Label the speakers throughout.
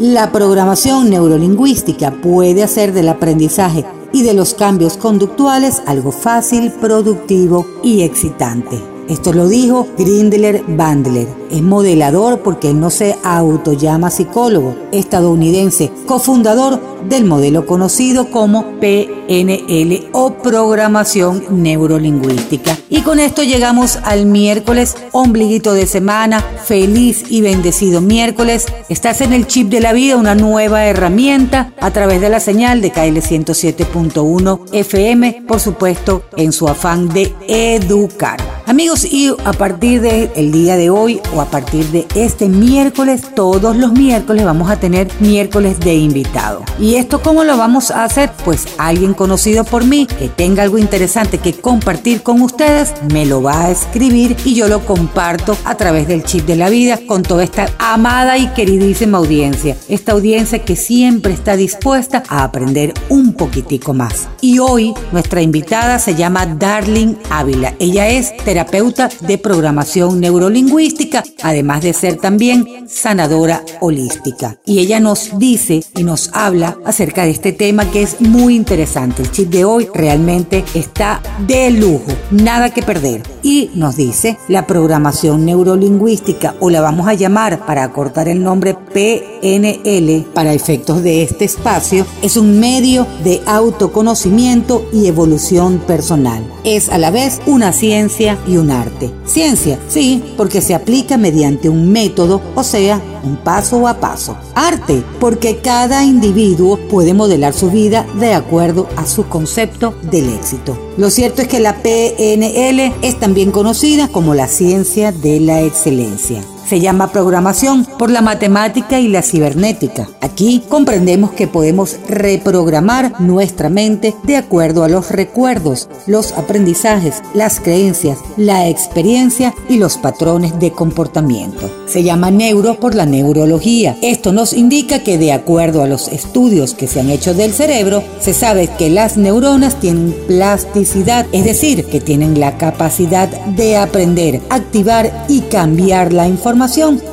Speaker 1: la programación neurolingüística puede hacer del aprendizaje y de los cambios conductuales algo fácil, productivo y excitante. Esto lo dijo Grindler Bandler. Es modelador porque no se autollama psicólogo, estadounidense, cofundador del modelo conocido como PNL o programación neurolingüística. Y con esto llegamos al miércoles, ombliguito de semana, feliz y bendecido miércoles. Estás en el chip de la vida, una nueva herramienta a través de la señal de KL 107.1 FM, por supuesto, en su afán de educar. Amigos, y a partir del el día de hoy o a partir de este miércoles, todos los miércoles vamos a tener miércoles de invitado. ¿Y esto cómo lo vamos a hacer? Pues alguien conocido por mí que tenga algo interesante que compartir con ustedes, me lo va a escribir y yo lo comparto a través del chip de la vida con toda esta amada y queridísima audiencia. Esta audiencia que siempre está dispuesta a aprender un poquitico más. Y hoy nuestra invitada se llama Darling Ávila. Ella es terapeuta de programación neurolingüística, además de ser también sanadora holística. Y ella nos dice y nos habla acerca de este tema que es muy interesante. El chip de hoy realmente está de lujo, nada que perder. Y nos dice, la programación neurolingüística, o la vamos a llamar para acortar el nombre PNL para efectos de este espacio, es un medio de autoconocimiento y evolución personal. Es a la vez una ciencia y un arte. Ciencia, sí, porque se aplica mediante un método, o sea, un paso a paso. Arte, porque cada individuo puede modelar su vida de acuerdo a su concepto del éxito. Lo cierto es que la PNL es también conocida como la ciencia de la excelencia. Se llama programación por la matemática y la cibernética. Aquí comprendemos que podemos reprogramar nuestra mente de acuerdo a los recuerdos, los aprendizajes, las creencias, la experiencia y los patrones de comportamiento. Se llama neuro por la neurología. Esto nos indica que de acuerdo a los estudios que se han hecho del cerebro, se sabe que las neuronas tienen plasticidad, es decir, que tienen la capacidad de aprender, activar y cambiar la información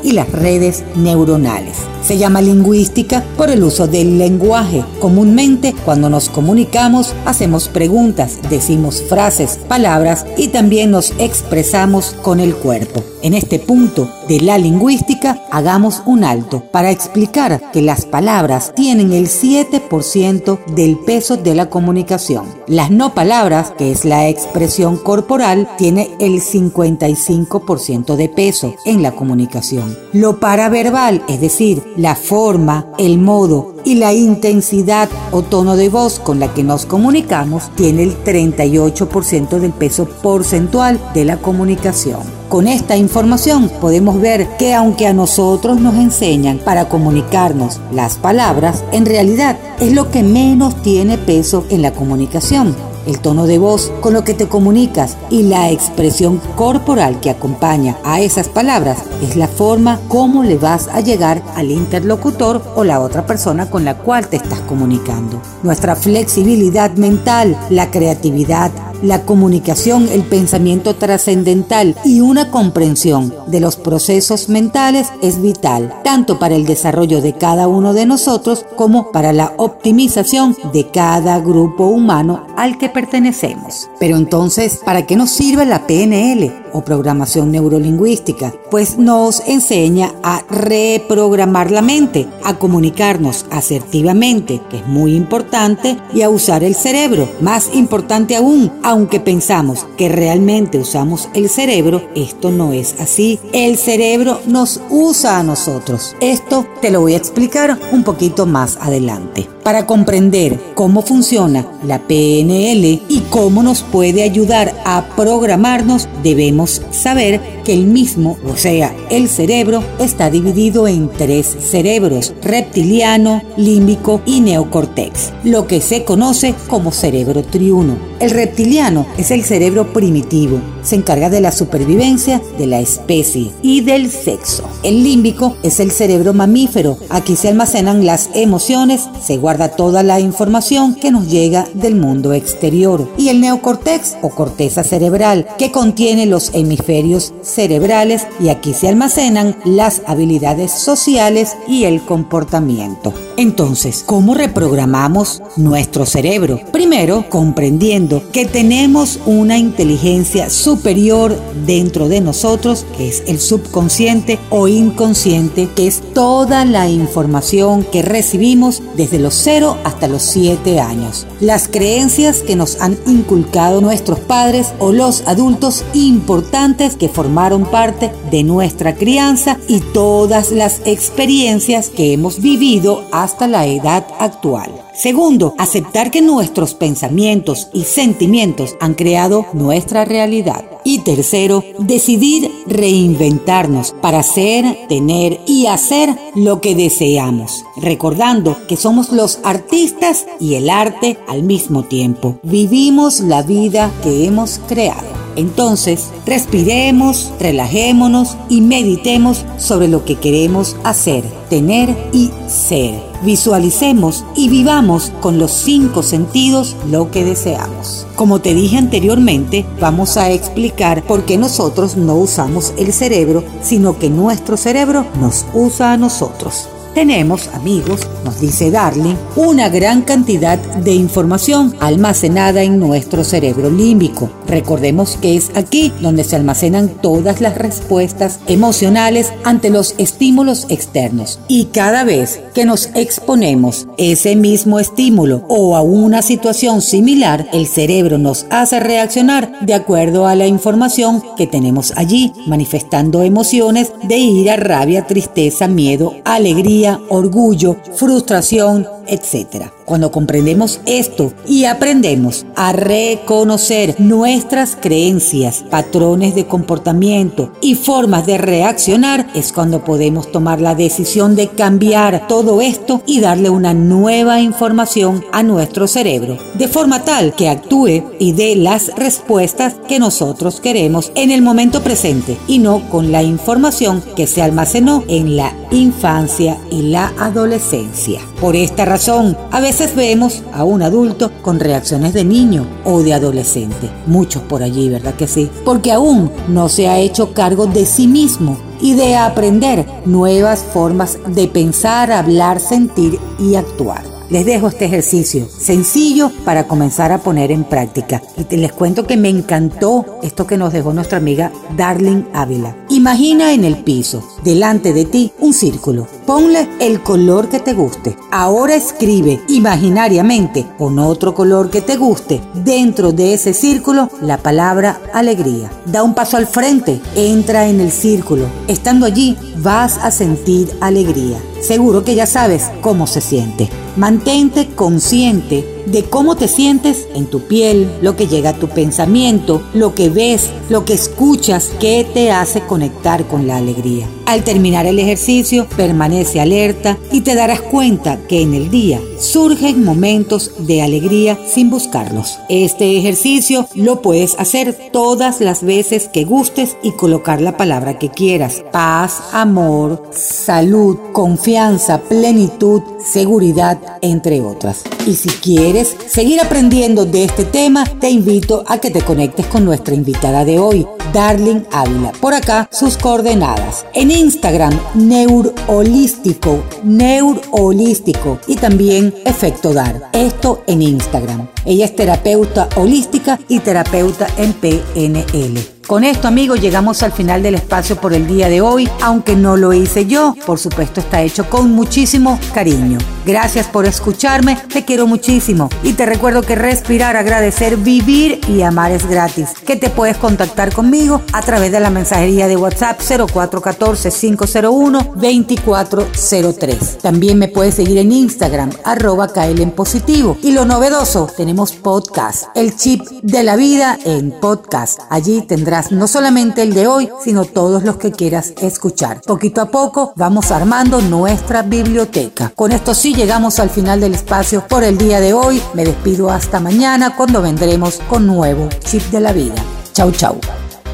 Speaker 1: y las redes neuronales. Se llama lingüística por el uso del lenguaje. Comúnmente, cuando nos comunicamos, hacemos preguntas, decimos frases, palabras y también nos expresamos con el cuerpo. En este punto de la lingüística, hagamos un alto para explicar que las palabras tienen el 7% del peso de la comunicación. Las no palabras, que es la expresión corporal, tiene el 55% de peso en la comunicación. Lo paraverbal, es decir, la forma, el modo y la intensidad o tono de voz con la que nos comunicamos tiene el 38% del peso porcentual de la comunicación. Con esta información podemos ver que aunque a nosotros nos enseñan para comunicarnos las palabras, en realidad es lo que menos tiene peso en la comunicación el tono de voz con lo que te comunicas y la expresión corporal que acompaña a esas palabras es la forma como le vas a llegar al interlocutor o la otra persona con la cual te estás comunicando. Nuestra flexibilidad mental, la creatividad, la comunicación, el pensamiento trascendental y una comprensión de los procesos mentales es vital, tanto para el desarrollo de cada uno de nosotros como para la optimización de cada grupo humano al que pertenecemos. Pero entonces, ¿para qué nos sirve la PNL o programación neurolingüística? Pues nos enseña a reprogramar la mente, a comunicarnos asertivamente, que es muy importante, y a usar el cerebro. Más importante aún, aunque pensamos que realmente usamos el cerebro, esto no es así. El cerebro nos usa a nosotros. Esto te lo voy a explicar un poquito más adelante. Para comprender cómo funciona la PNL y cómo nos puede ayudar a programarnos, debemos saber que el mismo, o sea, el cerebro, está dividido en tres cerebros, reptiliano, límbico y neocortex, lo que se conoce como cerebro triuno. El reptiliano es el cerebro primitivo, se encarga de la supervivencia de la especie y del sexo. El límbico es el cerebro mamífero, aquí se almacenan las emociones, se guarda toda la información que nos llega del mundo exterior. Y el neocortex o corteza cerebral, que contiene los hemisferios cerebrales y aquí se almacenan las habilidades sociales y el comportamiento. Entonces, ¿cómo reprogramamos nuestro cerebro? Primero, comprendiendo que tenemos una inteligencia superior dentro de nosotros, que es el subconsciente o inconsciente, que es toda la información que recibimos desde los 0 hasta los 7 años. Las creencias que nos han inculcado nuestros padres o los adultos importantes que formaron parte de nuestra crianza y todas las experiencias que hemos vivido hasta la edad actual. Segundo, aceptar que nuestros pensamientos y sentimientos han creado nuestra realidad. Y tercero, decidir reinventarnos para ser, tener y hacer lo que deseamos, recordando que somos los artistas y el arte al mismo tiempo. Vivimos la vida que hemos creado. Entonces, respiremos, relajémonos y meditemos sobre lo que queremos hacer, tener y ser. Visualicemos y vivamos con los cinco sentidos lo que deseamos. Como te dije anteriormente, vamos a explicar por qué nosotros no usamos el cerebro, sino que nuestro cerebro nos usa a nosotros. Tenemos, amigos, nos dice Darling, una gran cantidad de información almacenada en nuestro cerebro límbico. Recordemos que es aquí donde se almacenan todas las respuestas emocionales ante los estímulos externos. Y cada vez que nos exponemos ese mismo estímulo o a una situación similar, el cerebro nos hace reaccionar de acuerdo a la información que tenemos allí, manifestando emociones de ira, rabia, tristeza, miedo, alegría, orgullo, frustración, etc. Cuando comprendemos esto y aprendemos a reconocer nuestras creencias, patrones de comportamiento y formas de reaccionar, es cuando podemos tomar la decisión de cambiar todo esto y darle una nueva información a nuestro cerebro, de forma tal que actúe y dé las respuestas que nosotros queremos en el momento presente y no con la información que se almacenó en la infancia y la adolescencia. Por esta razón, a veces vemos a un adulto con reacciones de niño o de adolescente. Muchos por allí, ¿verdad que sí? Porque aún no se ha hecho cargo de sí mismo y de aprender nuevas formas de pensar, hablar, sentir y actuar les dejo este ejercicio sencillo para comenzar a poner en práctica. Y te les cuento que me encantó esto que nos dejó nuestra amiga Darling Ávila. Imagina en el piso, delante de ti, un círculo. Ponle el color que te guste. Ahora escribe imaginariamente con otro color que te guste dentro de ese círculo la palabra alegría. Da un paso al frente, entra en el círculo. Estando allí vas a sentir alegría. Seguro que ya sabes cómo se siente. Mantente consciente de cómo te sientes en tu piel, lo que llega a tu pensamiento, lo que ves, lo que escuchas, que te hace conectar con la alegría. Al terminar el ejercicio, permanece alerta y te darás cuenta que en el día surgen momentos de alegría sin buscarlos. Este ejercicio lo puedes hacer todas las veces que gustes y colocar la palabra que quieras. Paz, amor, salud, confianza, plenitud, seguridad, entre otras. Y si quieres seguir aprendiendo de este tema, te invito a que te conectes con nuestra invitada de hoy, Darling Ávila. Por acá sus coordenadas. En Instagram, Neurolístico, Neurolístico y también Efecto Dar. Esto en Instagram. Ella es terapeuta holística y terapeuta en PNL. Con esto, amigos, llegamos al final del espacio por el día de hoy, aunque no lo hice yo, por supuesto está hecho con muchísimo cariño. Gracias por escucharme, te quiero muchísimo y te recuerdo que respirar, agradecer, vivir y amar es gratis, que te puedes contactar conmigo a través de la mensajería de WhatsApp 0414-501-2403. También me puedes seguir en Instagram, arroba en positivo. Y lo novedoso, tenemos podcast, el chip de la vida en podcast. Allí no solamente el de hoy, sino todos los que quieras escuchar. Poquito a poco vamos armando nuestra biblioteca. Con esto sí llegamos al final del espacio por el día de hoy. Me despido hasta mañana cuando vendremos con nuevo chip de la vida. Chau, chau.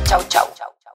Speaker 1: Chau, chau.